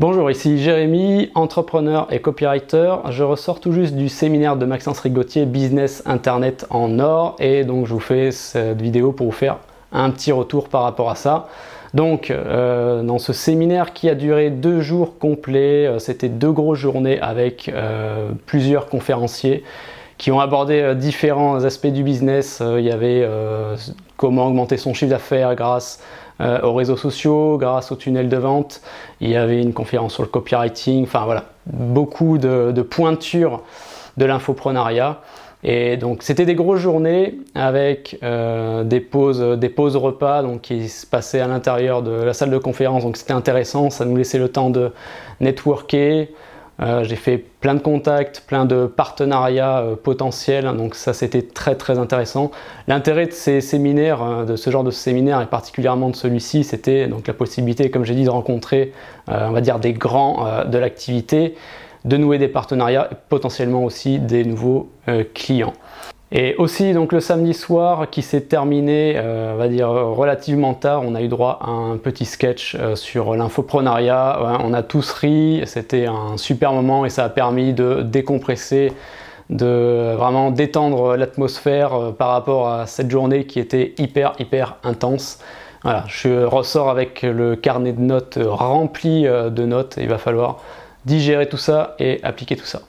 Bonjour, ici Jérémy, entrepreneur et copywriter. Je ressors tout juste du séminaire de Maxence Rigotier Business Internet en or et donc je vous fais cette vidéo pour vous faire un petit retour par rapport à ça. Donc euh, dans ce séminaire qui a duré deux jours complets, euh, c'était deux grosses journées avec euh, plusieurs conférenciers qui ont abordé différents aspects du business. il y avait comment augmenter son chiffre d'affaires grâce euh, aux réseaux sociaux, grâce au tunnel de vente. Il y avait une conférence sur le copywriting, enfin voilà, beaucoup de, pointures de l'infoprenariat. Et donc c'était des grosses journées avec euh, des pauses, des pauses repas donc qui se passaient à l'intérieur de la salle de conférence. Donc c'était intéressant, ça nous laissait le temps de networker, euh, j'ai fait plein de contacts, plein de partenariats euh, potentiels, hein, donc ça c'était très très intéressant. L'intérêt de ces séminaires, hein, de ce genre de séminaire et particulièrement de celui-ci, c'était donc la possibilité, comme j'ai dit, de rencontrer, euh, on va dire, des grands de l'activité, de nouer des partenariats et potentiellement aussi des nouveaux clients. Et aussi donc le samedi soir qui s'est terminé, euh, on va dire relativement tard, on a eu droit à un petit sketch euh, sur l'infoprenariat. on a tous ri, c'était un super moment et ça a permis de décompresser, de vraiment détendre l'atmosphère euh, par rapport à cette journée qui était hyper hyper intense. Voilà, je ressors avec le carnet de notes rempli de notes. il va falloir digérer tout ça et appliquer tout ça.